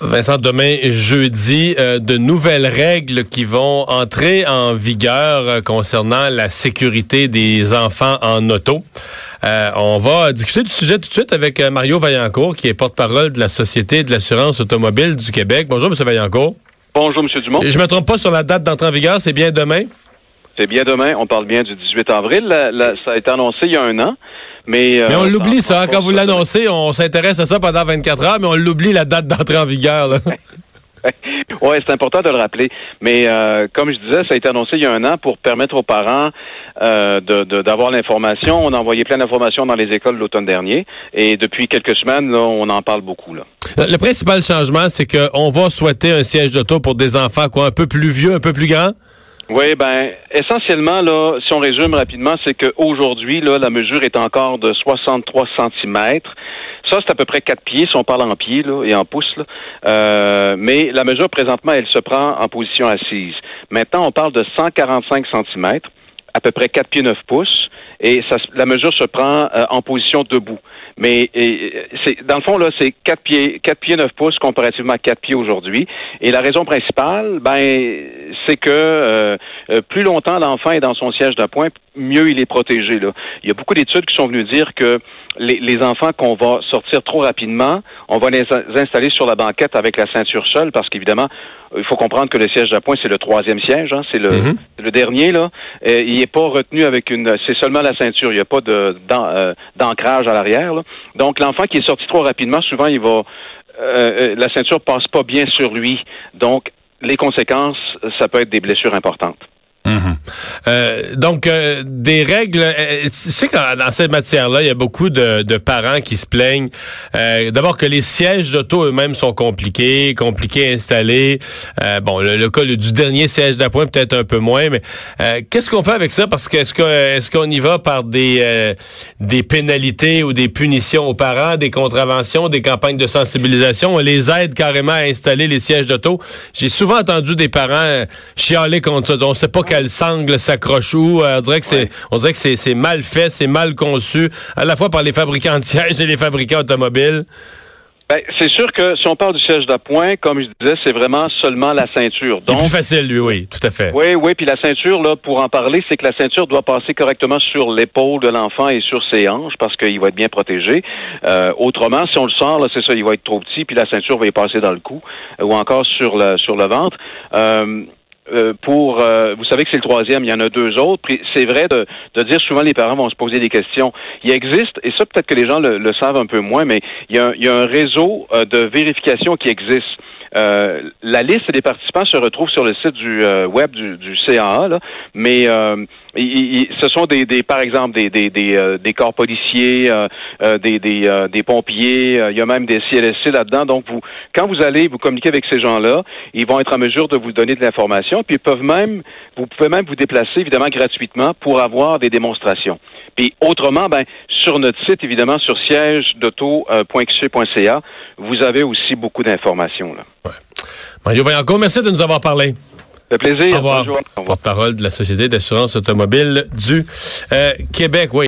Vincent, demain jeudi, euh, de nouvelles règles qui vont entrer en vigueur euh, concernant la sécurité des enfants en auto. Euh, on va discuter du sujet tout de suite avec Mario Vaillancourt, qui est porte-parole de la Société de l'assurance automobile du Québec. Bonjour, M. Vaillancourt. Bonjour, M. Dumont. Je me trompe pas sur la date d'entrée en vigueur, c'est bien demain? C'est bien demain. On parle bien du 18 avril. ça a été annoncé il y a un an. Mais, mais on l'oublie, ça. Quand vous l'annoncez, on s'intéresse à ça pendant 24 heures, mais on l'oublie, la date d'entrée en vigueur. oui, c'est important de le rappeler. Mais euh, comme je disais, ça a été annoncé il y a un an pour permettre aux parents euh, d'avoir l'information. On a envoyé plein d'informations dans les écoles l'automne dernier. Et depuis quelques semaines, là, on en parle beaucoup. Là. Le principal changement, c'est qu'on va souhaiter un siège d'auto pour des enfants quoi, un peu plus vieux, un peu plus grands? Oui, ben essentiellement là, si on résume rapidement, c'est qu'aujourd'hui là, la mesure est encore de 63 cm. Ça, c'est à peu près 4 pieds si on parle en pieds là, et en pouces. Euh, mais la mesure présentement, elle se prend en position assise. Maintenant, on parle de 145 cm, à peu près 4 pieds 9 pouces, et la mesure se prend euh, en position debout. Mais c'est dans le fond, là, c'est 4 pieds, 4 pieds 9 pouces comparativement à 4 pieds aujourd'hui. Et la raison principale, ben, c'est que euh, euh, plus longtemps l'enfant est dans son siège d'appoint, mieux il est protégé. Là. Il y a beaucoup d'études qui sont venues dire que les, les enfants qu'on va sortir trop rapidement, on va les installer sur la banquette avec la ceinture seule, parce qu'évidemment, il faut comprendre que le siège d'appoint, c'est le troisième siège, hein, c'est le, mm-hmm. le dernier. là. Euh, il n'est pas retenu avec une... C'est seulement la ceinture, il n'y a pas de d'ancrage à l'arrière. Donc l'enfant qui est sorti trop rapidement, souvent, il va... la ceinture passe pas bien sur lui. Donc, les conséquences, ça peut être des blessures importantes. Euh, donc, euh, des règles. Euh, tu sais que dans cette matière-là, il y a beaucoup de, parents qui se plaignent. D'abord que les sièges d'auto eux-mêmes sont compliqués, compliqués à installer. bon, le, cas du dernier siège d'appoint peut-être un peu moins, mais qu'est-ce qu'on fait avec ça? Parce que est-ce qu'on y va par des des pénalités ou des punitions aux parents, des contraventions, des campagnes de sensibilisation? On les aide carrément à installer les sièges d'auto. J'ai souvent entendu des parents chialer contre ça. On sait pas quel sangle s'accroche où. Euh, on dirait que c'est, on dirait que c'est mal fait, c'est mal conçu, à la fois par les fabricants de sièges et les fabricants automobiles. Ben, c'est sûr que si on parle du siège d'appoint, comme je disais, c'est vraiment seulement la ceinture. Donc, c'est plus facile, lui, oui, tout à fait. Oui, oui, puis la ceinture, là, pour en parler, c'est que la ceinture doit passer correctement sur l'épaule de l'enfant et sur ses hanches parce qu'il va être bien protégé. Euh, autrement, si on le sort, là, c'est ça, il va être trop petit, puis la ceinture va y passer dans le cou euh, ou encore sur le sur le ventre. Euh, euh, pour, euh, vous savez que c'est le troisième, il y en a deux autres. C'est vrai de, de, dire souvent les parents vont se poser des questions. Il existe, et ça peut-être que les gens le, savent un peu moins, mais il y a, il y a un réseau euh, de vérification qui existe. Euh, la liste des participants se retrouve sur le site du euh, web du, CAA, mais euh, ce sont des, par exemple des, des, des, des corps policiers, des, des, des pompiers, il y a même des CLSC là-dedans. Donc, vous, quand vous allez vous communiquer avec ces gens-là, ils vont être en mesure de vous donner de l'information, puis ils peuvent même, vous pouvez même vous déplacer évidemment gratuitement pour avoir des démonstrations. Puis autrement, ben, sur notre site, évidemment, sur siège d'auto.qc.ca, vous avez aussi beaucoup d'informations. Là. Ouais. Mario Vaillancourt, merci de nous avoir parlé. Ça plaisir. Au revoir. Porte-parole de la Société d'assurance automobile du euh, Québec. Oui.